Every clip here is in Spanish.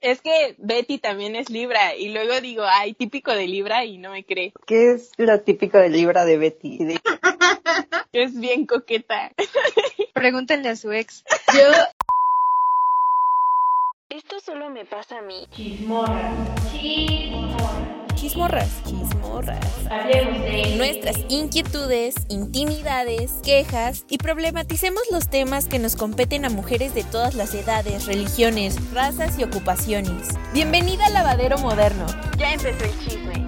Es que Betty también es Libra y luego digo, ay, típico de Libra y no me cree. ¿Qué es lo típico de Libra de Betty? es bien coqueta. Pregúntenle a su ex. Yo... Esto solo me pasa a mí. Chismorra. Chismorra. Chismorras, chismorras. Hablemos de nuestras inquietudes, intimidades, quejas y problematicemos los temas que nos competen a mujeres de todas las edades, religiones, razas y ocupaciones. Bienvenida al lavadero moderno. Ya empezó el chisme.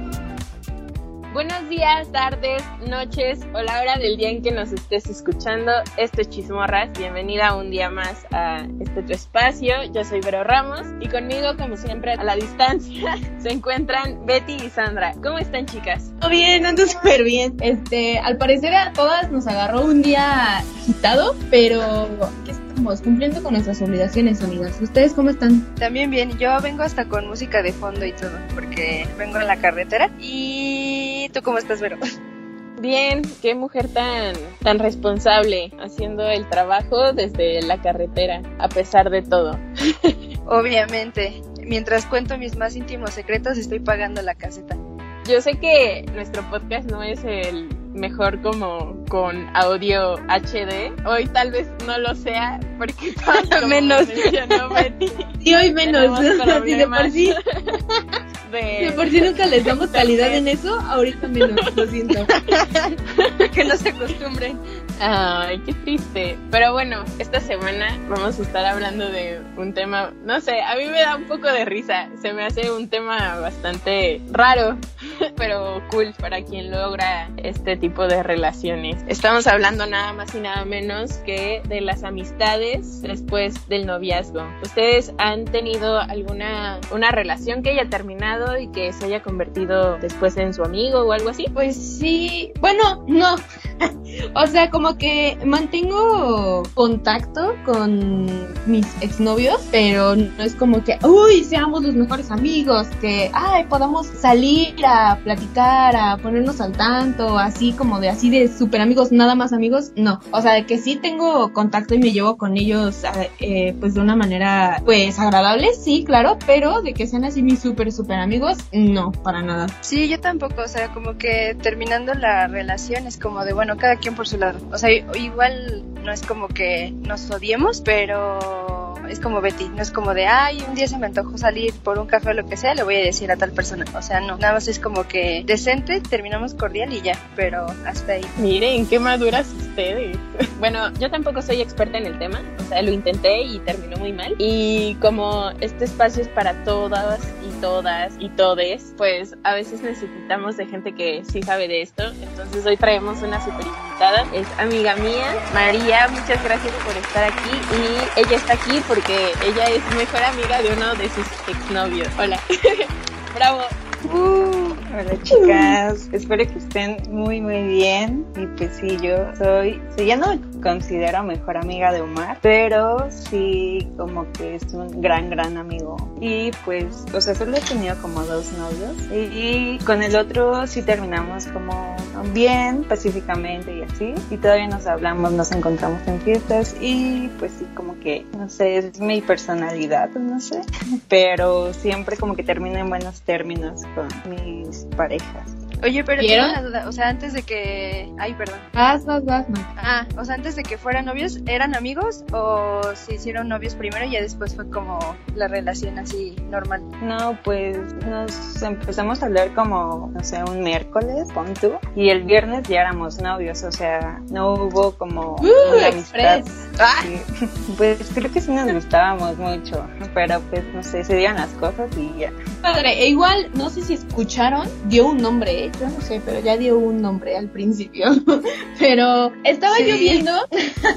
Buenos días, tardes, noches o la hora del día en que nos estés escuchando. Esto es Chismorras. Bienvenida un día más a este tu espacio. Yo soy Vero Ramos y conmigo, como siempre, a la distancia se encuentran Betty y Sandra. ¿Cómo están, chicas? Todo bien, ando súper bien. Este, al parecer a todas nos agarró un día agitado, pero estamos cumpliendo con nuestras obligaciones, amigas. ¿Ustedes cómo están? También bien. Yo vengo hasta con música de fondo y todo, porque vengo en la carretera y tú cómo estás, Vero? Bien, qué mujer tan, tan responsable haciendo el trabajo desde la carretera, a pesar de todo. Obviamente, mientras cuento mis más íntimos secretos, estoy pagando la caseta. Yo sé que nuestro podcast no es el mejor como con audio HD. Hoy tal vez no lo sea porque menos. Betty, y hoy menos. Si de por sí. De... por sí nunca les damos calidad en eso, ahorita menos, lo siento. que no se acostumbren. Ay, qué triste. Pero bueno, esta semana vamos a estar hablando de un tema, no sé, a mí me da un poco de risa. Se me hace un tema bastante raro, pero cool para quien logra este tipo de relaciones. Estamos hablando nada más y nada menos que de las amistades después del noviazgo. ¿Ustedes han tenido alguna una relación que haya terminado y que se haya convertido después en su amigo o algo así? Pues sí, bueno, no. o sea, como que mantengo contacto con mis exnovios, pero no es como que, uy, seamos los mejores amigos, que, ay, podamos salir a platicar, a ponernos al tanto, así como de así de super amigos, nada más amigos, no. O sea, de que sí tengo contacto y me llevo con ellos, eh, pues de una manera, pues agradable, sí, claro, pero de que sean así mis super, super amigos, no, para nada. Sí, yo tampoco, o sea, como que terminando la relación es como de, bueno, cada quien por su lado. O sea, igual no es como que nos odiemos, pero es como Betty, no es como de, ay, un día se me antojó salir por un café o lo que sea, le voy a decir a tal persona. O sea, no, nada más es como que decente, terminamos cordial y ya, pero hasta ahí. Miren, qué maduras ustedes. bueno, yo tampoco soy experta en el tema, o sea, lo intenté y terminó muy mal. Y como este espacio es para todas todas y todes, pues a veces necesitamos de gente que sí sabe de esto. Entonces hoy traemos una super invitada, es amiga mía, María, muchas gracias por estar aquí y ella está aquí porque ella es mejor amiga de uno de sus exnovios. Hola. Bravo. Hola chicas, espero que estén muy muy bien. Y pues sí, yo soy, sí, ya no me considero mejor amiga de Omar, pero sí como que es un gran gran amigo. Y pues, o sea, solo he tenido como dos novios. Y, con el otro sí terminamos como bien, pacíficamente y así y todavía nos hablamos, nos encontramos en fiestas y pues sí como que, no sé, es mi personalidad, no sé, pero siempre como que termina en buenos términos con mis parejas. Oye, pero tengo una duda, o sea, antes de que... Ay, perdón. Vas, vas, vas, Ah, o sea, antes de que fueran novios, ¿eran amigos o se hicieron novios primero y ya después fue como la relación así normal? No, pues nos empezamos a hablar como, no sé, un miércoles, pon tú, y el viernes ya éramos novios, o sea, no hubo como uh, una amistad. Ah. Pues creo que sí nos gustábamos mucho, pero pues no sé, se dieron las cosas y ya. Padre, e igual, no sé si escucharon, dio un nombre, ¿eh? Yo no sé, pero ya dio un nombre al principio. pero estaba lloviendo,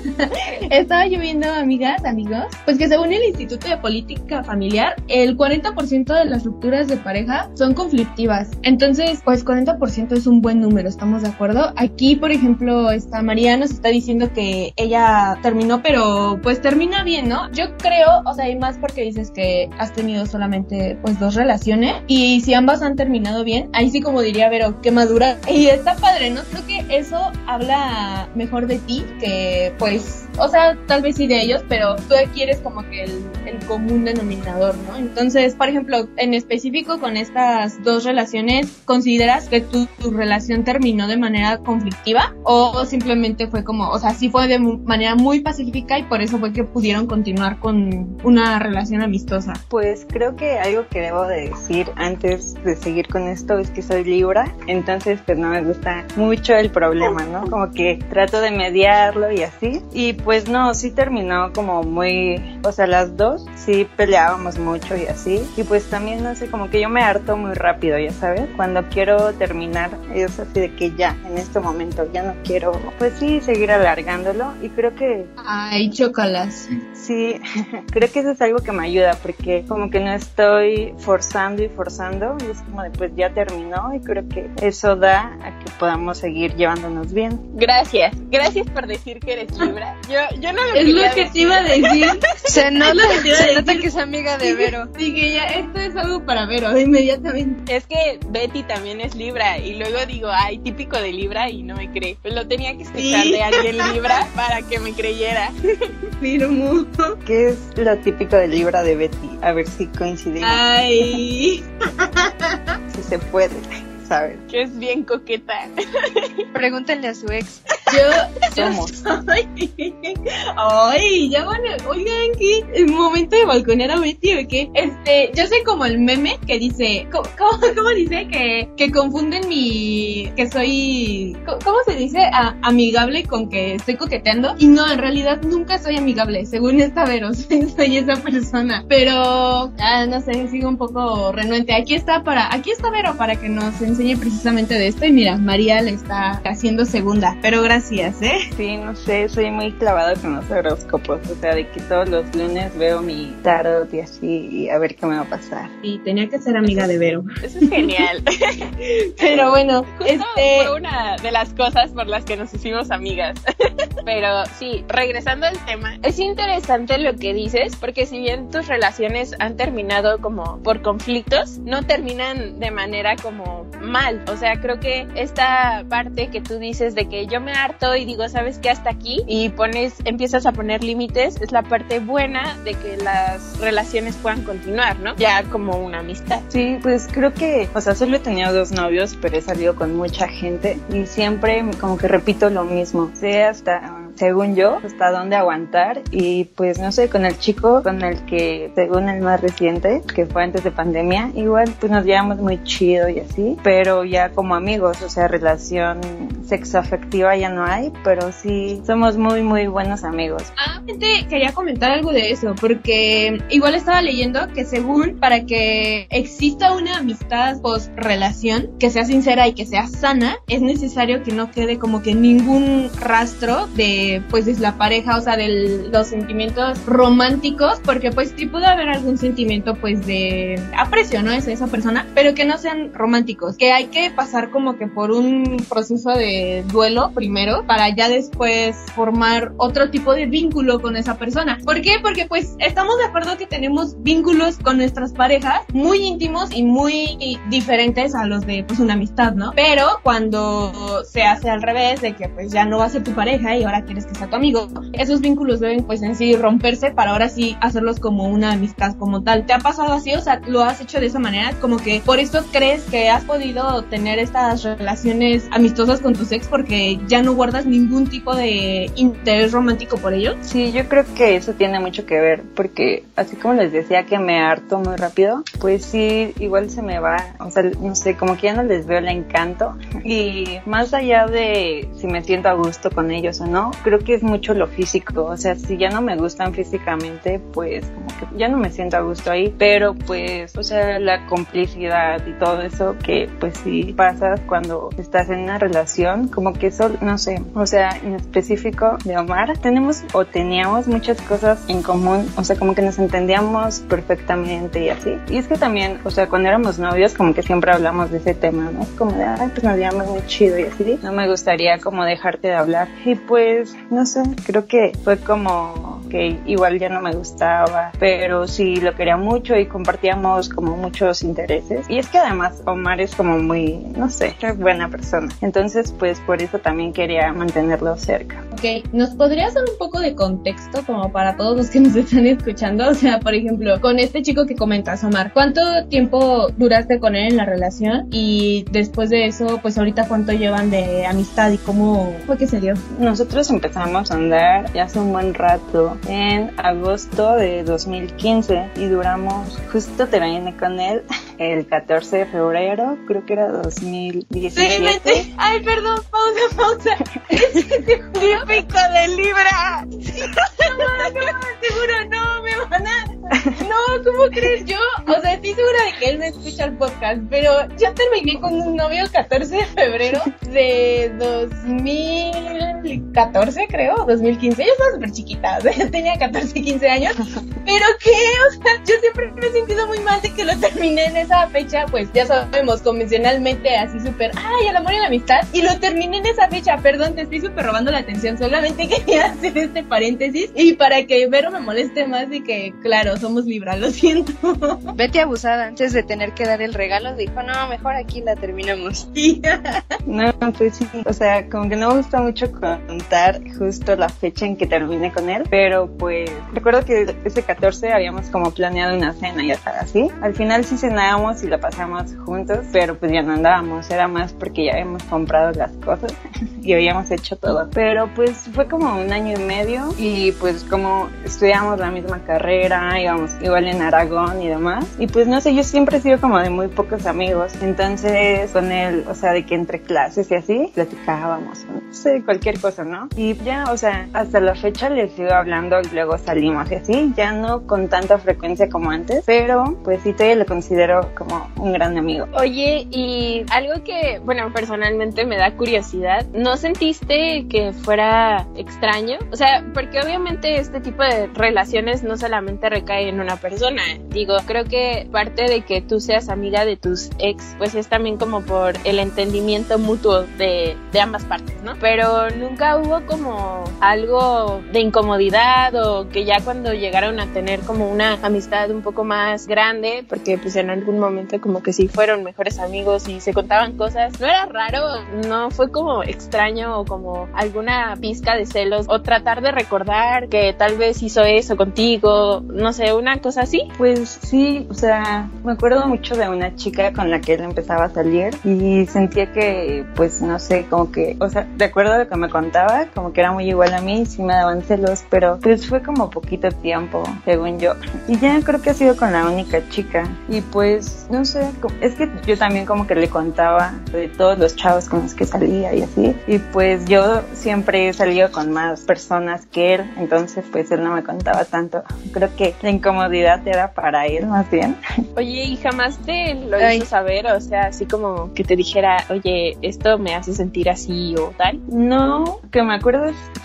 estaba lloviendo, amigas, amigos, pues que según el Instituto de Política Familiar, el 40% de las rupturas de pareja son conflictivas. Entonces, pues 40% es un buen número, ¿estamos de acuerdo? Aquí, por ejemplo, esta María nos está diciendo que ella terminó, pero pues termina bien, ¿no? Yo creo, o sea, y más porque dices que has tenido solamente pues dos relaciones y si ambas han terminado bien, ahí sí como diría ver pero que madura. Y está padre, ¿no? Creo que eso habla mejor de ti que, pues, o sea, tal vez sí de ellos, pero tú quieres como que el, común denominador, ¿no? Entonces, por ejemplo, en específico con estas dos relaciones, ¿consideras que tu, tu relación terminó de manera conflictiva o simplemente fue como, o sea, sí fue de manera muy pacífica y por eso fue que pudieron continuar con una relación amistosa? Pues creo que algo que debo de decir antes de seguir con esto es que soy Libra, entonces pues no me gusta mucho el problema, ¿no? Como que trato de mediarlo y así. Y pues no, sí terminó como muy, o sea, las dos sí peleábamos mucho y así. Y pues también, no sé, como que yo me harto muy rápido, ya sabes. Cuando quiero terminar es así de que ya, en este momento, ya no quiero, pues sí, seguir alargándolo. Y creo que... Ay, chócalas. Sí, creo que eso es algo que me ayuda porque como que no estoy forzando y forzando y es como de pues ya terminó y creo que eso da a que podamos seguir llevándonos bien. Gracias, gracias por decir que eres Libra. Yo, yo no lo Es lo que te iba a decir. Se nota, que a se nota decir. que es amiga de Vero. Dije ya, esto es algo para Vero, inmediatamente. Es que Betty también es Libra y luego digo, ay, típico de Libra y no me cree. Pues lo tenía que escuchar Sí. de alguien Libra para que me creyera. Firmo. ¿Qué es lo típico de Libra de Betty? A ver si coincidimos, Ay. si se puede, ¿sabes? Que es bien coqueta. Pregúntenle a su ex. Yo, Somos. soy. Ay, ya van a. Oigan, ¿qué? ¿El momento de balconear a Betty o qué? Este, yo soy como el meme que dice. ¿Cómo, cómo, cómo dice? Que, que confunden mi. Que soy. ¿Cómo, se dice? A- amigable con que estoy coqueteando. Y no, en realidad nunca soy amigable. Según esta Vero, soy, soy esa persona. Pero. Ah, no sé, sigo un poco renuente. Aquí está para. Aquí está Vero para que nos enseñe precisamente de esto. Y mira, María le está haciendo segunda. Pero gracias, ¿eh? Sí, no sé, soy muy clavado con los horóscopos, o sea, de que todos los lunes veo mi tarot y así, y a ver qué me va a pasar. Y tenía que ser amiga de Vero. Eso es genial. Pero bueno, Justo este. fue una de las cosas por las que nos hicimos amigas. Pero sí, regresando al tema, es interesante lo que dices, porque si bien tus relaciones han terminado como por conflictos, no terminan de manera como mal. O sea, creo que esta parte que tú dices de que yo me harto y digo, ¿sabes qué? Hasta aquí y pones, empiezas a poner límites, es la parte buena de que las relaciones puedan continuar, ¿no? Ya como una amistad. Sí, pues creo que, o sea, solo he tenido dos novios, pero he salido con mucha gente y siempre como que repito lo mismo, sé hasta, según yo, hasta dónde aguantar y pues no sé, con el chico con el que, según el más reciente, que fue antes de pandemia, igual pues nos llevamos muy chido y así, pero ya como amigos, o sea, relación sexoafectiva ya no hay, pero sí somos muy, muy buenos amigos. Ah, quería comentar algo de eso, porque igual estaba leyendo que según para que exista una amistad post relación que sea sincera y que sea sana, es necesario que no quede como que ningún rastro de pues de la pareja, o sea, de los sentimientos románticos, porque pues sí puede haber algún sentimiento pues de aprecio, ¿no? Es esa persona, pero que no sean románticos, que hay que pasar como que por un proceso de duelo primero para ya después formar otro tipo de vínculo con esa persona. ¿Por qué? Porque pues estamos de acuerdo que tenemos vínculos con nuestras parejas muy íntimos y muy diferentes a los de pues una amistad, ¿no? Pero cuando se hace al revés, de que pues ya no va a ser tu pareja y ahora quieres que sea tu amigo, esos vínculos deben pues en sí romperse para ahora sí hacerlos como una amistad como tal. ¿Te ha pasado así? O sea, ¿lo has hecho de esa manera? Como que por eso crees que has podido tener estas relaciones amistosas con tus ex porque ya no guardas ningún tipo de interés romántico por ellos. Sí, yo creo que eso tiene mucho que ver, porque así como les decía que me harto muy rápido, pues sí, igual se me va, o sea, no sé, como que ya no les veo el encanto. Y más allá de si me siento a gusto con ellos o no, creo que es mucho lo físico, o sea, si ya no me gustan físicamente, pues como que ya no me siento a gusto ahí, pero pues, o sea, la complicidad y todo eso que pues sí pasa cuando estás en una relación, como que eso, no sé, o sea, en específico de Omar, tenemos o teníamos muchas cosas en común, o sea, como que nos entendíamos perfectamente y así. Y es que también, o sea, cuando éramos novios, como que siempre hablamos de ese tema, ¿no? Como de, ay, pues nos llevamos muy chido y así. No me gustaría como dejarte de hablar. Y pues, no sé, creo que fue como que igual ya no me gustaba, pero sí lo quería mucho y compartíamos como muchos intereses. Y es que además Omar es como muy, no sé, buena persona. Entonces, pues por eso también quería mantenerlo cerca. Ok, ¿nos podrías dar un poco de contexto como para todos los que nos están escuchando? O sea, por ejemplo, con este chico que comentas, Omar, ¿cuánto tiempo duraste con él en la relación? Y después de eso, pues ahorita cuánto llevan de amistad y cómo fue que se dio? Nosotros empezamos a andar ya hace un buen rato, en agosto de 2015 y duramos, justo terminé con él el 14 de febrero, creo que era 2017. Ay, perdón, pausa, pausa. Es que te juro, pico de libra. no, no, seguro no, me van a... No, ¿cómo crees? Yo, o sea, estoy segura de que él me escucha el podcast, pero yo terminé con un novio 14 de febrero de 2014, creo, 2015. Yo estaba súper chiquita, o sea, yo tenía 14, 15 años. Pero qué, o sea, yo siempre me he sentido muy mal de que lo terminé en esa fecha, pues ya sabemos, convencionalmente así súper, ay, el amor y la amistad. Y lo terminé en esa fecha, perdón, te estoy súper robando la atención, solamente quería hacer este paréntesis y para que Vero me moleste más y que, claro, somos Libra, lo siento. Betty abusada, antes de tener que dar el regalo, dijo, no, mejor aquí la terminamos. No, pues sí, o sea, como que no me gusta mucho contar justo la fecha en que terminé con él, pero pues recuerdo que ese 14 habíamos como planeado una cena y así. Al final sí cenábamos y la pasamos juntos, pero pues ya no andábamos, era más porque ya habíamos comprado las cosas y habíamos hecho todo. Pero pues fue como un año y medio y pues como estudiamos la misma carrera, íbamos igual en Aragón y demás. Y pues no sé, yo siempre he sido como de muy pocos amigos, entonces con él, o sea, de que entre clases y así, platicábamos, no sé, cualquier cosa, ¿no? Y ya, o sea, hasta la fecha le sigo hablando y luego salimos y así, ya no con tanta frecuencia como antes, pero pues sí todavía lo considero como un gran amigo. Oye, y algo que, bueno, personalmente me da curiosidad, ¿no sentiste que fuera extraño? O sea, porque obviamente este tipo de relaciones no solamente recae en una persona, digo, creo que parte de que tú seas amiga de tus ex, pues es también como por el entendimiento mutuo de, de ambas partes, ¿no? Pero nunca hubo como algo de incomodidad o que ya cuando llegaron a tener como una amistad un poco más grande, porque pues en algún momento como que sí fueron mejores amigos y se contaban cosas, no era raro, no fue como extraño o como alguna pizca de celos o tratar de recordar que tal vez hizo eso contigo, no sé, una cosa así. Pues sí, o sea, me acuerdo mucho de una chica con la que él empezaba a salir y sentía que, pues no sé, como que, o sea, de acuerdo a lo que me contaba, como que era muy igual a mí, sí me daban celos, pero pues fue como poquito tiempo, según yo. Y ya creo que ha sido con la única chica. Y pues, no sé, es que yo también como que le contaba de todos los chavos con los que salía y así. Y pues yo siempre he salido con más personas que él, entonces pues él no me contaba tanto. Creo que la incomodidad era para él más bien. Oye, ¿y jamás te lo hizo saber? O sea, así como que te dijera, oye, esto me hace sentir así o tal. No, que me acuerdo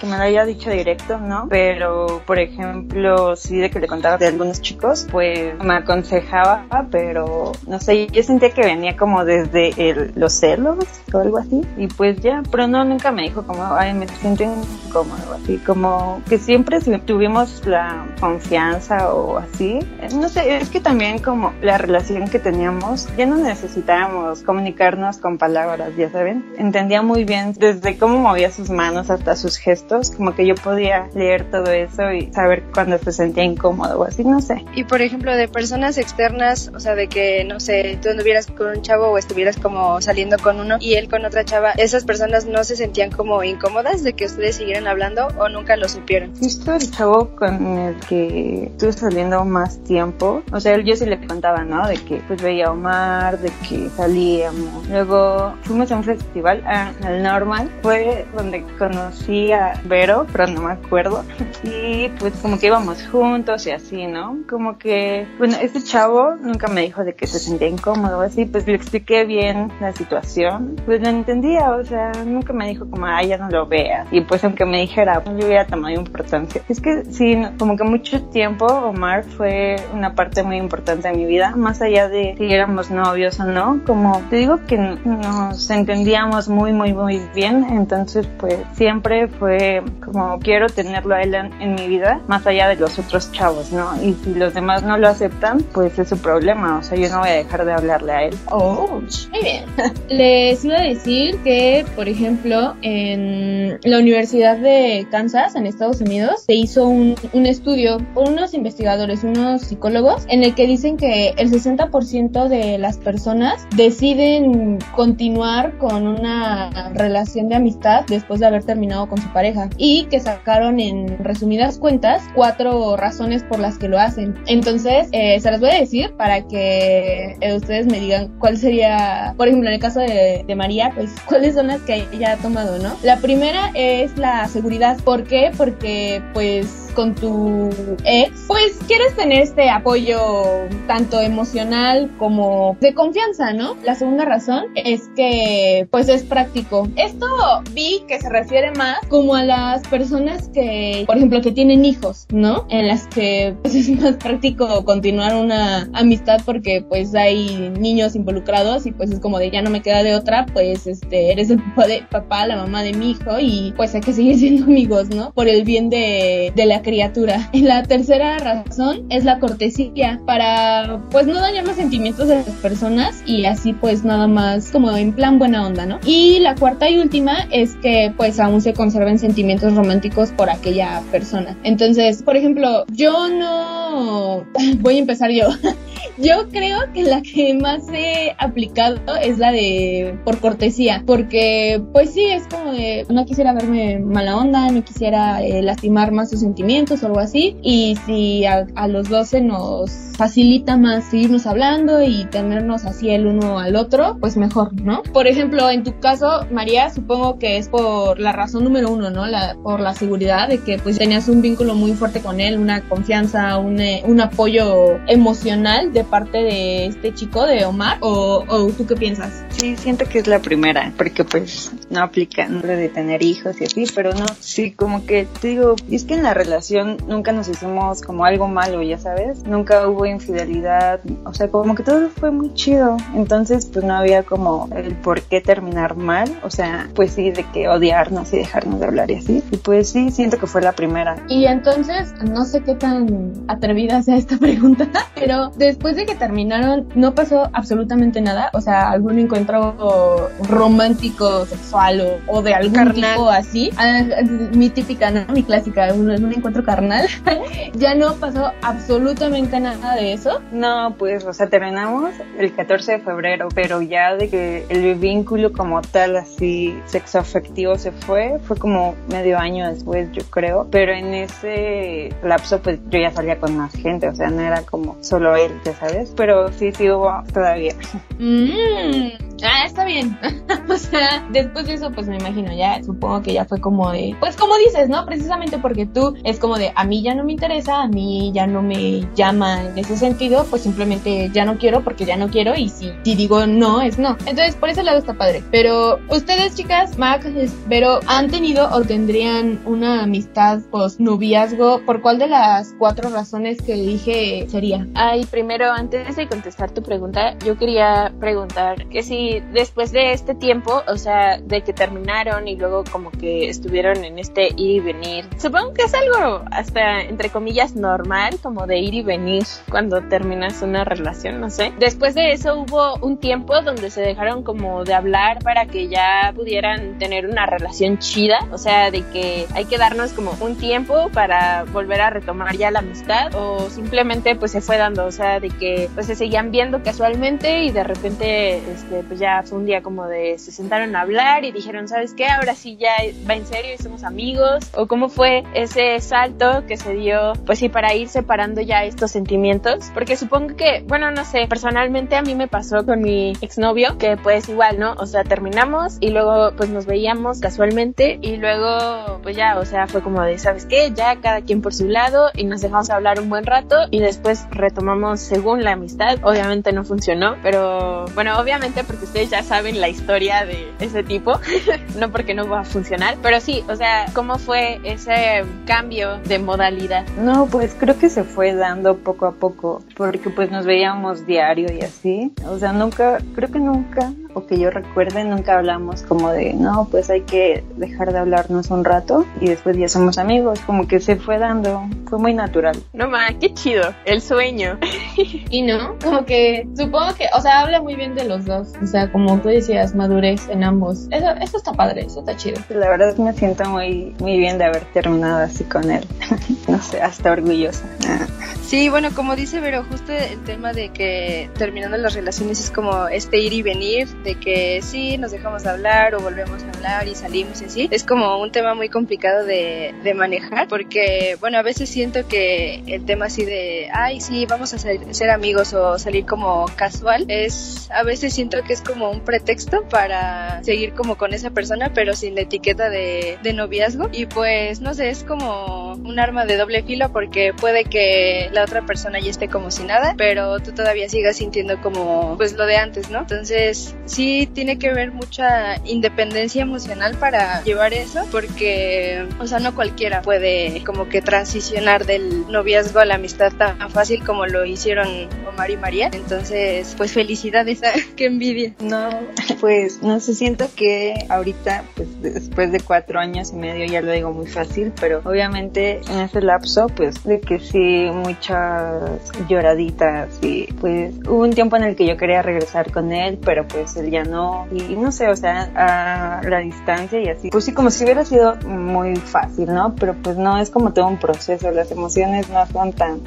que me lo haya dicho directo, ¿no? Pero, por ejemplo, sí de que le contaba de algunos chicos, pues me aconsejaba, pero no sé, yo sentía que venía como desde el, los celos o algo así. Y pues ya, pero no, nunca me dijo como, ay, me siento incómodo, así como que siempre tuvimos la confianza o así. No sé, es que también como la relación que teníamos, ya no necesitábamos comunicarnos con palabras, ya saben. Entendía muy bien desde cómo movía sus manos hasta sus gestos, como que yo podía leer todo eso y saber cuando se sentía incómodo o así, no sé. Y por ejemplo, de personas externas, o sea, de que, no sé, tú anduvieras con un chavo o estuvieras como saliendo con uno y él con otra chava, ¿esas personas no se sentían como incómodas de que ustedes siguieran hablando o nunca lo supieron? Justo el chavo con el que estuve saliendo más tiempo, o sea, yo sí le contaba, ¿no? De que pues veía a Omar, de que salíamos. Luego fuimos a un festival, al Normal, fue donde conocí a Vero, pero no me acuerdo. Y pues como que íbamos juntos y así, ¿no? Como que, bueno, este chavo nunca me dijo de que se sentía incómodo, así, pues le expliqué bien la situación, pues lo entendía, o sea, nunca me dijo como, ay, ya no lo veas. Y pues aunque me dijera, no le hubiera tomado importancia. Es que sí, como que mucho tiempo Omar fue una parte muy importante en mi vida, más allá de si éramos novios o no, como te digo que nos entendíamos muy, muy, muy bien, entonces pues siempre fue como quiero tenerlo a él en, mi vida, más allá de los otros chavos, ¿no? Y si los demás no lo aceptan, pues es su problema, o sea, yo no voy a dejar de hablarle a él. Oh, muy bien. Les iba a decir que, por ejemplo, en la Universidad de Kansas, en Estados Unidos, se hizo un, un estudio por unos investigadores, unos psicólogos, en el que dicen que el 60% de las personas deciden continuar con una relación de amistad después de haber terminado con su pareja y que sacaron en resumidas cuentas cuatro razones por las que lo hacen. Entonces, eh, se las voy a decir para que eh, ustedes me digan cuál sería, por ejemplo, en el caso de, de María, pues cuáles son las que ella ha tomado, ¿no? La primera es la seguridad. ¿Por qué? Porque pues con tu ex, pues quieres tener este apoyo tanto emocional como de confianza, ¿no? La segunda razón es que pues es práctico. Esto vi que se refiere más como a las personas que, por ejemplo, que tienen hijos, ¿no? En las que pues es más práctico continuar una amistad porque pues hay niños involucrados y pues es como de ya no me queda de otra, pues este eres el papá papá, la mamá de mi hijo y pues hay que seguir siendo amigos, ¿no? Por el bien de, de la criatura. La tercera razón es la cortesía para pues no dañar los sentimientos de las personas y así pues nada más como en plan buena onda, ¿no? Y la cuarta y última es que pues aún se conserven sentimientos románticos por aquella persona. Entonces, por ejemplo, yo no voy a empezar yo. Yo creo que la que más he aplicado es la de por cortesía, porque pues sí, es como de no quisiera verme mala onda, no quisiera eh, lastimar más sus sentimientos o algo así, y si a, a los 12 nos facilita más seguirnos hablando y tenernos así el uno al otro, pues mejor, ¿no? Por ejemplo, en tu caso, María, supongo que es por la razón número uno, ¿no? La, por la seguridad de que pues tenías un vínculo muy fuerte con él, una confianza, un, eh, un apoyo emocional de parte de este chico, de Omar, o, o tú qué piensas? Sí, siento que es la primera, porque pues no aplica lo de tener hijos y así, pero no, sí, como que te digo, es que en la relación nunca nos hicimos como algo malo, ya sabes, nunca hubo infidelidad, o sea, como que todo fue muy chido, entonces pues no había como el por qué terminar mal, o sea, pues sí, de que odiarnos y dejarnos de hablar y así, y pues sí, siento que fue la primera. Y entonces, no sé qué tan atrevida sea esta pregunta, pero después de que terminaron, no pasó absolutamente nada, o sea, algún encuentro romántico, sexual o, o de algún Carnal. tipo así, Ah, mi típica, ¿no? Mi clásica, un, un encuentro carnal, ya no pasó absolutamente nada de eso. No, pues, o sea, terminamos el 14 de febrero, pero ya de que el vínculo como tal, así, sexoafectivo se fue, fue como medio año después, yo creo. Pero en ese lapso, pues yo ya salía con más gente, o sea, no era como solo él, ya sabes. Pero sí, sí hubo todavía. Mm, ah, está bien. o sea, después de eso, pues me imagino, ya supongo que ya fue como de, pues como dices, ¿no? Precisamente porque tú es como de, a mí ya no me interesa, a mí ya no me llama en ese sentido, pues simplemente ya no quiero porque ya no quiero y si, digo no, es no. Entonces, por ese lado está padre. Pero ustedes, chicas, Mac, pero ¿han tenido o tendrían una amistad post noviazgo? ¿Por cuál de las cuatro razones que dije sería? Ay, primero, antes de contestar tu pregunta, yo quería preguntar que si después de este tiempo, o sea, de que terminaron y luego como que estuvieron en este ir y venir, supongo que es algo hasta entre comillas normal, como de ir y venir cuando terminas una relación, no sé. Después de eso hubo un tiempo donde se dejaron como de hablar para que ya pudieran tener una relación chida, o sea, de que hay que darnos como un tiempo para volver a retomar ya la amistad o simplemente pues se fue dando, o sea, de que pues se seguían viendo casualmente y de repente este pues ya fue un día como de se sentaron a hablar y dijeron, ¿sabes qué? Ahora sí ya va en serio y somos amigos o cómo fue ese salto que se dio pues sí para ir separando ya estos sentimientos, porque supongo que, bueno, no sé, personalmente a mí me pasó con mi exnovio que pues igual, ¿no? O sea, terminamos y luego pues nos veíamos casualmente y luego pues ya, o sea, fue como de, ¿sabes qué? Ya cada quien por su lado y nos dejamos hablar un buen rato y después retomamos según la amistad. Obviamente no funcionó, pero bueno, obviamente porque ustedes ya saben la historia de ese tipo, no porque no va a funcionar, pero sí, o sea, ¿cómo fue ese cambio de modalidad? No, pues creo que se fue dando poco a poco, porque pues nos veíamos diario y así. O sea, nunca, creo que nunca, o que yo recuerde, nunca hablamos como de, no, pues hay que dejar de hablarnos un rato y después ya somos amigos, como que se fue dando, fue muy natural. No más, qué chido, el sueño. Y no, como que supongo que, o sea, habla muy bien de los dos. O sea, como tú decías, madurez en ambos. Eso, eso está padre, eso está chido. La verdad me siento muy, muy bien de haber terminado así con él. no sé, hasta orgullosa. Sí, bueno, como dice Vero, justo el tema de que terminando las relaciones es como este ir y venir, de que sí, nos dejamos hablar o volvemos a hablar y salimos y así. Es como un tema muy complicado de, de manejar porque, bueno, a veces siento que el tema así de, ay, sí, vamos a ser, ser amigos o salir como casual, es, a veces siento que es como un pretexto para seguir como con esa persona, pero sin la etiqueta de, de noviazgo. Y pues, no sé, es como un arma de doble filo porque puede que la otra persona ya esté como si nada, pero tú todavía sigas sintiendo como pues lo de antes, ¿no? Entonces sí tiene que haber mucha independencia emocional para llevar eso, porque, o sea, no cualquiera puede como que transicionar del noviazgo a la amistad tan fácil como lo hicieron Omar y María. Entonces, pues felicidades, qué envidia. No, pues no sé, siento que ahorita, pues después de cuatro años y medio, ya lo digo muy fácil, pero obviamente en ese lapso, pues de que sí, muchas lloraditas y pues hubo un tiempo en el que yo quería regresar con él, pero pues él ya y no sé, o sea, a la distancia y así, pues sí, como si hubiera sido muy fácil, ¿no? Pero pues no, es como todo un proceso, las emociones no son tan,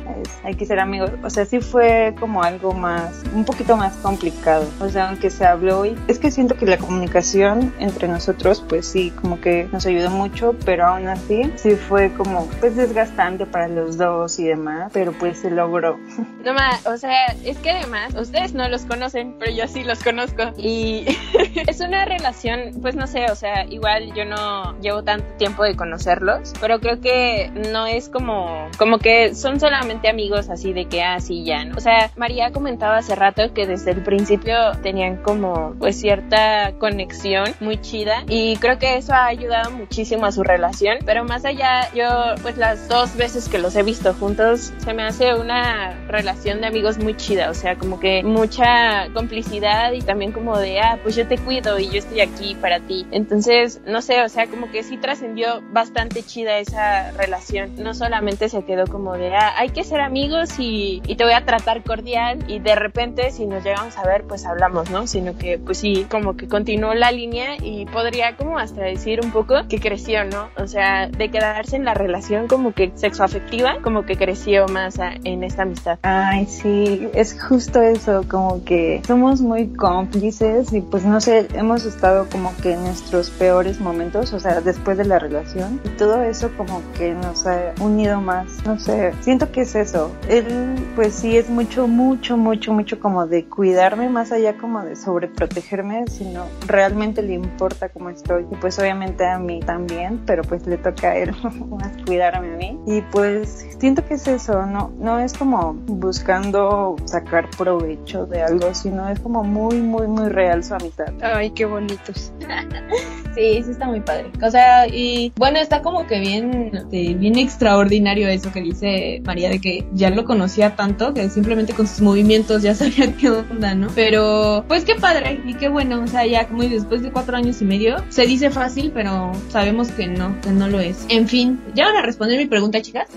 hay que ser amigos, o sea, sí fue como algo más, un poquito más complicado, o sea, aunque se habló y es que siento que la comunicación entre nosotros, pues sí, como que nos ayudó mucho, pero aún así, sí fue como, pues desgastante para los dos y demás, pero pues se logró. No más, o sea, es que además, ustedes no los conocen, pero yo sí los conozco. Y es una relación, pues no sé, o sea, igual yo no llevo tanto tiempo de conocerlos, pero creo que no es como, como que son solamente amigos así de que así ya, ¿no? O sea, María comentaba hace rato que desde el principio tenían como pues cierta conexión muy chida y creo que eso ha ayudado muchísimo a su relación, pero más allá yo pues las dos veces que los he visto juntos se me hace una relación de amigos muy chida, o sea, como que mucha complicidad y también como de, ah, pues yo te cuido y yo estoy aquí para ti. Entonces, no sé, o sea, como que sí trascendió bastante chida esa relación. No solamente se quedó como de, ah, hay que ser amigos y, te voy a tratar cordial y de repente si nos llegamos a ver, pues hablamos, ¿no? Sino que pues sí, como que continuó la línea y podría como hasta decir un poco que creció, ¿no? O sea, de quedarse en la relación como que sexoafectiva, como que creció más a- en esta amistad. Ay, sí, es justo eso, como que somos muy cómplices y pues no sé, hemos estado como que en nuestros peores momentos, o sea, después de la relación y todo eso como que nos ha unido más, no sé, siento que es eso. Él pues sí es mucho, mucho, mucho, mucho como de cuidarme más allá como de sobreprotegerme, sino realmente le importa cómo estoy y pues obviamente a mí también, pero pues le toca a él más cuidarme a mí y pues siento que es eso, no, no es como buscando sacar provecho de algo, sino es como muy, muy, muy real su amistad. Ay, qué bonitos. Sí, sí está muy padre. O sea, y bueno, está como que bien, este, bien extraordinario eso que dice María de que ya lo conocía tanto que simplemente con sus movimientos ya sabía qué onda, ¿no? Pero, pues qué padre y qué bueno. O sea, ya como después de cuatro años y medio, se dice fácil, pero sabemos que no, que no lo es. En fin, ¿ya van a responder mi pregunta, chicas?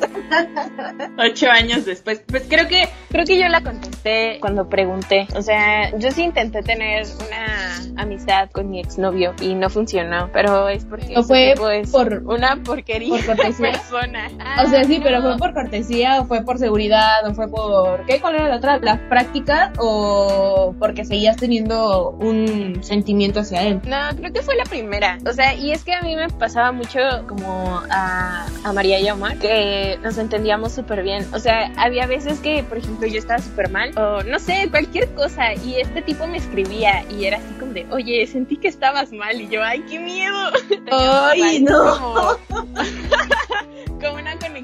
Ocho años después. Pues creo que, creo que yo la contesté cuando pregunté. O sea, yo sí intenté tener una amistad con mi exnovio y no funcionó. Pero es porque ¿O ese fue tipo es por- una porquería por cortesía? persona. O sea, sí, pero no. fue por cortesía o fue por seguridad o fue por... ¿Qué? ¿Cuál era la otra? ¿La práctica o porque seguías teniendo un sentimiento hacia él? No, creo que fue la primera. O sea, y es que a mí me pasaba mucho como a, a María y a Omar, que nos entendíamos súper bien. O sea, había veces que, por ejemplo, yo estaba súper mal, o no sé, cualquier cosa, y este tipo me escribía y era así como de, oye, sentí que estabas mal, y yo, ay, qué miedo. ¡Ay, no! Como,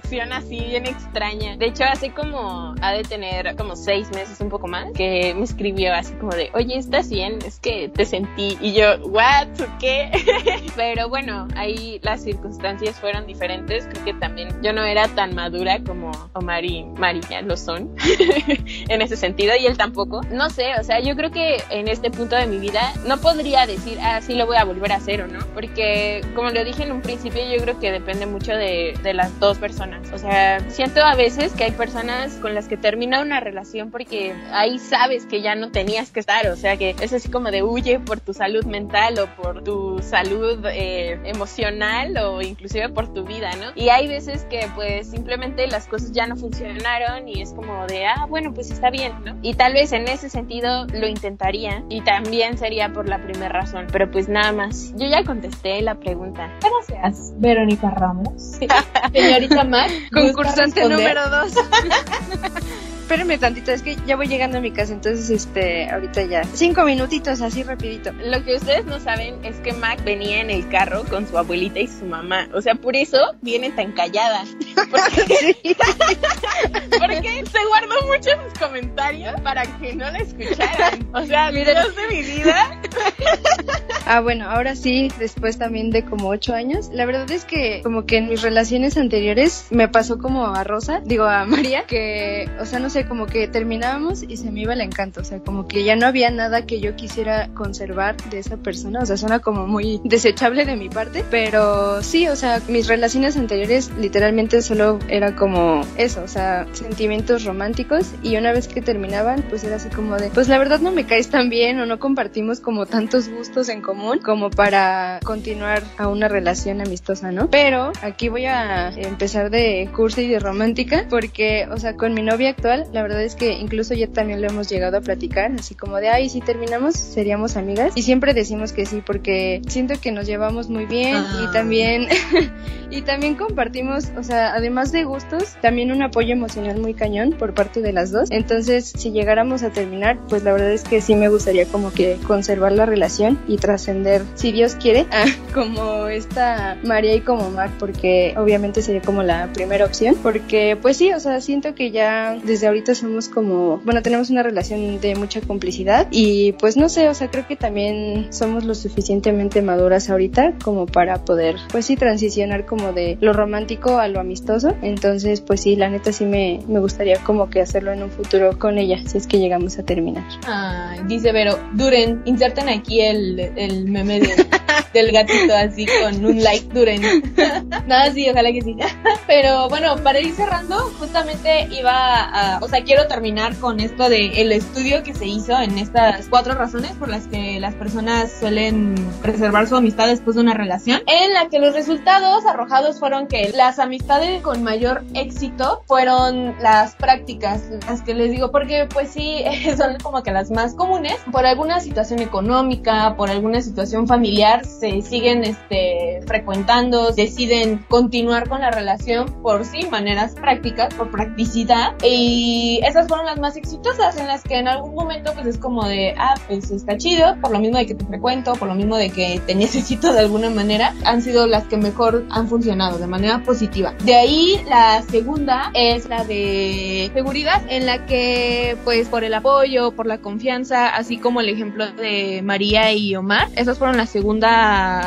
conexión así bien extraña. De hecho, hace como, ha de tener como seis meses, un poco más, que me escribió así como de, oye, ¿estás bien? Es que te sentí. Y yo, ¿what? ¿Qué? Pero bueno, ahí las circunstancias fueron diferentes. Creo que también yo no era tan madura como Omar y María lo son en ese sentido y él tampoco. No sé, o sea, yo creo que en este punto de mi vida no podría decir, ah, sí lo voy a volver a hacer o no, porque como lo dije en un principio, yo creo que depende mucho de, de las dos personas. O sea, siento a veces que hay personas con las que termina una relación porque ahí sabes que ya no tenías que estar, o sea, que es así como de huye por tu salud mental o por tu salud eh, emocional o inclusive por tu vida, ¿no? Y hay veces que pues simplemente las cosas ya no funcionaron y es como de, ah, bueno, pues está bien, ¿no? Y tal vez en ese sentido lo intentaría y también sería por la primera razón, pero pues nada más. Yo ya contesté la pregunta. Gracias, Verónica Ramos. Señorita Concursante número dos. Espérenme tantito, es que ya voy llegando a mi casa, entonces este, ahorita ya. Cinco minutitos, así rapidito. Lo que ustedes no saben es que Mac venía en el carro con su abuelita y su mamá. O sea, por eso viene tan callada. Porque, porque se guardó mucho sus comentarios para que no la escucharan. O sea, Miren. Dios de mi vida. Ah, bueno, ahora sí, después también de como ocho años. La verdad es que como que en mis relaciones anteriores me pasó como a Rosa, digo a María, que, o sea, no sé, como que terminábamos y se me iba el encanto, o sea, como que ya no había nada que yo quisiera conservar de esa persona, o sea, suena como muy desechable de mi parte, pero sí, o sea, mis relaciones anteriores literalmente solo era como eso, o sea, sentimientos románticos y una vez que terminaban, pues era así como de, pues la verdad no me caes tan bien o no compartimos como tantos gustos en común como para continuar a una relación amistosa, ¿no? Pero aquí voy a empezar de cursi y de romántica porque, o sea, con mi novia actual, la verdad es que incluso ya también lo hemos llegado a platicar, así como de, ay, si terminamos, seríamos amigas. Y siempre decimos que sí porque siento que nos llevamos muy bien Ah. y también, y también compartimos, o sea, además de gustos, también un apoyo emocional muy cañón por parte de las dos. Entonces, si llegáramos a terminar, pues la verdad es que sí me gustaría como que conservar la relación y trascender, si Dios quiere, a como esta María y como Mar, porque obviamente sería como la primera opción. Porque, pues sí, o sea, siento que ya desde ahorita somos como, bueno, tenemos una relación de mucha complicidad y pues no sé, o sea, creo que también somos lo suficientemente maduras ahorita como para poder, pues sí, transicionar como de lo romántico a lo amistoso. Entonces, pues sí, la neta sí me, me gustaría como que hacerlo en un futuro con ella, si es que llegamos a terminar. Ay, dice Vero, duren, inserten aquí el, el meme del gatito así con un like, duren. Nada, sí, ojalá que sí. Pero bueno, para ir cerrando, justamente iba a, o sea, quiero terminar con esto de el estudio que se hizo en estas cuatro razones por las que las personas suelen preservar su amistad después de una relación, en la que los resultados arrojados fueron que las amistades con mayor éxito fueron las prácticas, las que les digo, porque pues sí, son como que las más comunes, por alguna situación económica, por alguna situación familiar, se siguen este, frecuentando, deciden continuar con la relación por sí, maneras prácticas, por practicidad, y esas fueron las más exitosas, en las que en algún momento pues es como de, ah, pues está chido, por lo mismo de que te frecuento, por lo mismo de que te necesito de alguna manera, han sido las que mejor han funcionado de manera positiva. De ahí la segunda es la de seguridad, en la que pues por el apoyo, por la confianza, así como el ejemplo de María y Omar, esas fueron la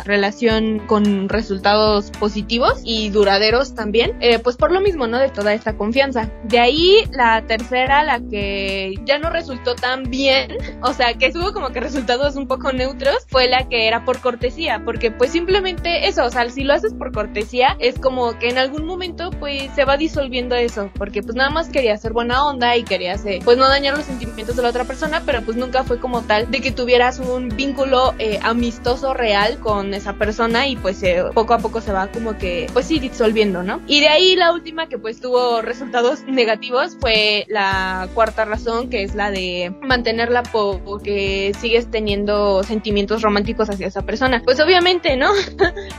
relación con resultados positivos y duraderos también, eh, pues por lo mismo, ¿no? De toda esta confianza. De ahí la tercera, la que ya no resultó tan bien, o sea, que tuvo como que resultados un poco neutros, fue la que era por cortesía, porque pues simplemente eso, o sea, si lo haces por cortesía, es como que en algún momento pues se va disolviendo eso, porque pues nada más quería hacer buena onda y querías eh, pues no dañar los sentimientos de la otra persona, pero pues nunca fue como tal de que tuvieras un vínculo eh, amistoso real con esa persona y pues eh, poco a poco se va como que pues sí disolviendo, ¿no? Y de ahí la última que pues tuvo resultados negativos fue la cuarta razón, que es la de mantenerla porque sigues teniendo sentimientos románticos hacia esa persona. Pues obviamente, ¿no?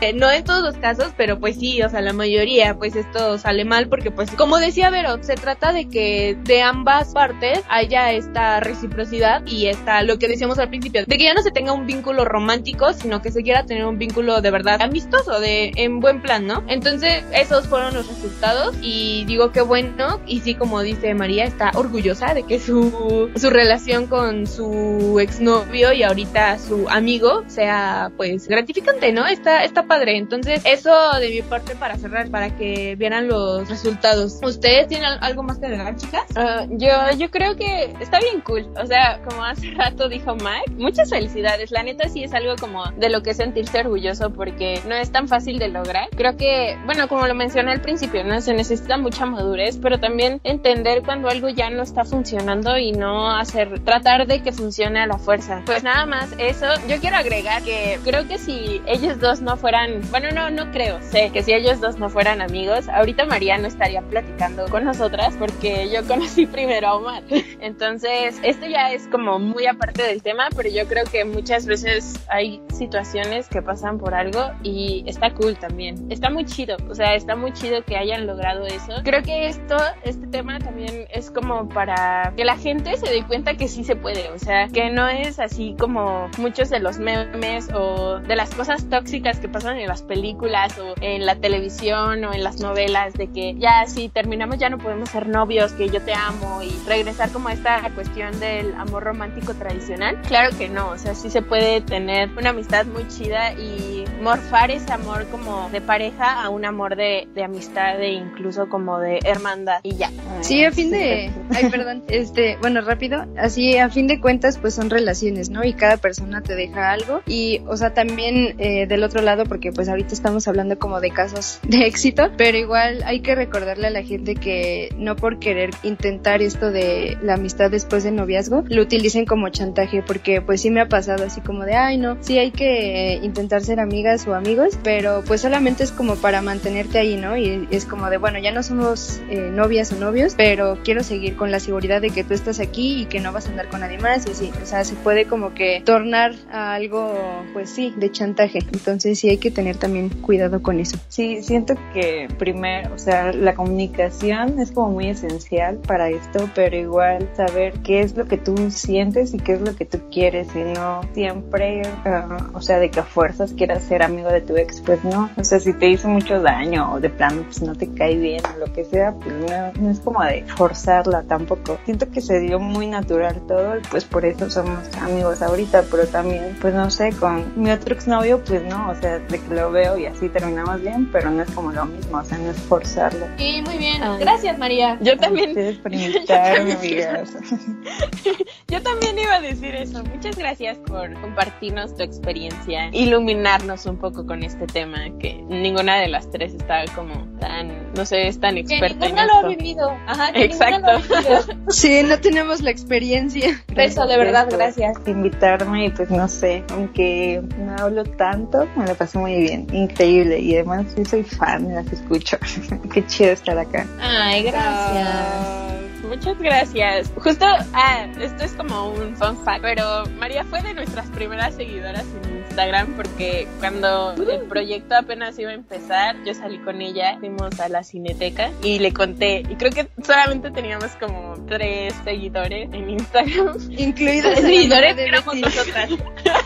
Eh, no en todos los casos, pero pues sí, o sea, la mayoría, pues esto sale mal porque pues como decía Vero, se trata de que de ambas partes haya esta reciprocidad y esta, lo que decíamos al principio, de que ya no se tenga un vínculo romántico, sino que se quiera tener un vínculo de verdad amistoso, de en buen plan, ¿no? Entonces, esos fueron los resultados y digo que bueno, y sí, como dice María, está orgullosa de que su, su relación con su exnovio y ahorita su amigo sea pues gratificante, ¿no? Está, está padre. Entonces, eso de mi parte para cerrar, para que vieran los resultados. ¿Ustedes tienen algo más que agregar, chicas? Ah, yo, yo creo que está bien cool. O sea, como hace rato dijo Mike, muchas felicidades. La neta sí es algo como de lo que sentirse orgulloso porque no es tan fácil de lograr. Creo que, bueno, como lo mencioné al principio, ¿no? Se necesita mucha madurez, pero también entender cuando algo ya no está funcionando y no hacer, tratar de que funcione a la fuerza. Pues nada más eso. Yo quiero agregar que creo que si ellos dos no fueran, bueno, no, no creo, sé que si ellos dos no fueran amigos, ahorita María no estaría platicando con nosotras porque yo conocí primero a Omar. Entonces, esto ya es como muy aparte del tema, pero yo creo que muchas veces hay situaciones que pasan por algo y está cool también. Está muy chido, o sea, está muy chido que hayan logrado eso. Creo que esto, este tema también es como para que la gente se dé cuenta que sí se puede, o sea, que no es así como muchos de los memes o de las cosas tóxicas que pasan en las películas o en la televisión o en las novelas de que ya si terminamos ya no podemos ser novios, que yo te amo y regresar como a esta cuestión del amor romántico tradicional. Claro que no, o sea, sí se puede tener una amistad muy chida y morfar ese amor como de pareja a un amor de, de amistad e incluso como de hermandad y ya. Sí, a fin de... Ay, perdón. Este, bueno, rápido. Así, a fin de cuentas, pues son relaciones, ¿no? Y cada persona te deja algo. Y, o sea, también eh, del otro lado, porque pues ahorita estamos hablando como de casos de éxito, pero igual hay que recordarle a la gente que no por querer intentar esto de la amistad después del noviazgo, lo utilicen como chantaje, porque pues sí me ha pasado así como de, ay, no, sí hay que intentar ser amigas o amigos, pero pues solamente es como para mantenerte ahí, ¿no? Y es como de, bueno, ya no somos eh, novias o novios, pero quiero seguir con la seguridad de que tú estás aquí y que no vas a andar con nadie más y así, o sea, se puede como que tornar a algo, pues sí, de chantaje. Entonces sí hay que tener también cuidado con eso. Sí, siento que primero, o sea, la comunicación es como muy esencial para esto, pero igual saber qué es lo que tú sientes y qué es lo que tú quieres y no siempre, ah, o sea, de que a fuerzas quieras ser amigo de tu ex, pues no. O sea, si te hizo mucho daño o de plano pues no te cae bien o lo que sea, pues no, no es como de forzarla tampoco. Siento que se dio muy natural todo y pues por eso somos amigos ahorita, pero también, pues no sé, con mi otro exnovio, pues no, o sea, de que lo veo y así terminamos bien, pero no es como lo mismo, o sea, no es forzarlo. Sí, muy bien. Gracias, María. Yo también. Por invitarme, amigas. Yo también iba a decir eso. Muchas gracias por compartirnos tu experiencia, iluminarnos un poco con este tema que ninguna de las tres está como tan, no sé, es tan Que experta en ninguna lo ha vivido. Ajá, que Exacto. lo ha vivido. Sí, no tenemos la experiencia. Beso, de verdad, por gracias. Invitarme y pues no sé, aunque no hablo tanto, me la pasé muy bien, increíble y además sí soy fan, las escucho. Qué chido estar acá. Ay, gracias. Ah, Muchas gracias. Justo, ah, esto es como un fun fact, pero María fue de nuestras primeras seguidoras en Instagram porque cuando el proyecto apenas iba a empezar, yo salí con ella, fuimos a la cineteca y le conté, y creo que solamente teníamos como tres seguidores en Instagram. La seguidores de éramos Betty. nosotras.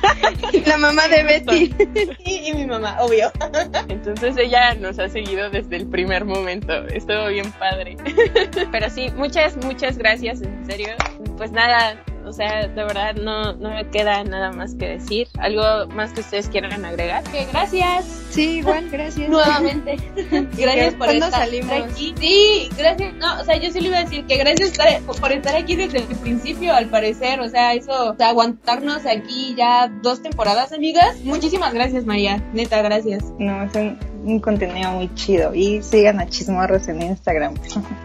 La mamá de Betty. Y, y mi mamá, obvio. Entonces ella nos ha seguido desde el primer momento. Estuvo bien padre. Pero sí, muchas, muchas gracias, en serio. Pues nada, o sea, de verdad no, no me queda nada más que decir. ¿Algo más que ustedes quieran agregar? Que gracias Sí, igual, gracias. nuevamente. gracias por ¿Cuándo estar salimos? aquí. Sí, gracias. No, o sea, yo sí le iba a decir que gracias por, por estar aquí desde el principio, al parecer. O sea, eso, o sea, aguantarnos aquí ya dos temporadas, amigas. Muchísimas gracias, María. Neta, gracias. No, es un, un contenido muy chido y sigan a Chismorros en Instagram.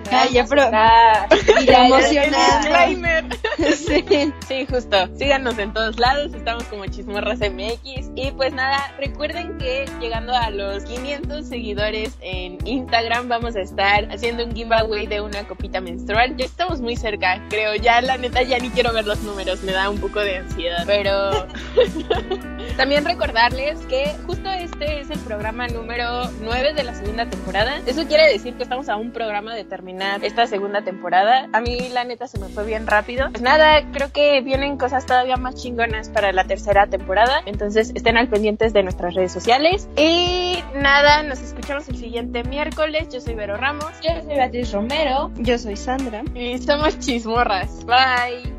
Ay, ya, pero. Ah, Y la emocionada. Disclaimer. Sí. Sí, justo. Síganos en todos lados. Estamos como Chismorras MX. Y pues nada, recuerden que llegando a los 500 seguidores en Instagram, vamos a estar haciendo un giveaway de una copita menstrual. Ya estamos muy cerca, creo. Ya, la neta, ya ni quiero ver los números. Me da un poco de ansiedad. Pero. También recordarles que justo este es el programa número 9 de la segunda temporada. Eso quiere decir que estamos a un programa de terminar esta segunda temporada. A mí la neta se me fue bien rápido. Pues nada, creo que vienen cosas todavía más chingonas para la tercera temporada. Entonces estén al pendientes de nuestras redes sociales. Y nada, nos escuchamos el siguiente miércoles. Yo soy Vero Ramos. Yo soy Beatriz Romero. Yo soy Sandra. Y somos chismorras. Bye.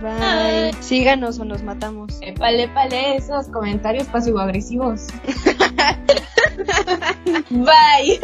Bye, bye. Síganos o nos matamos. Épale, épale, esos comentarios pasivo-agresivos. Bye.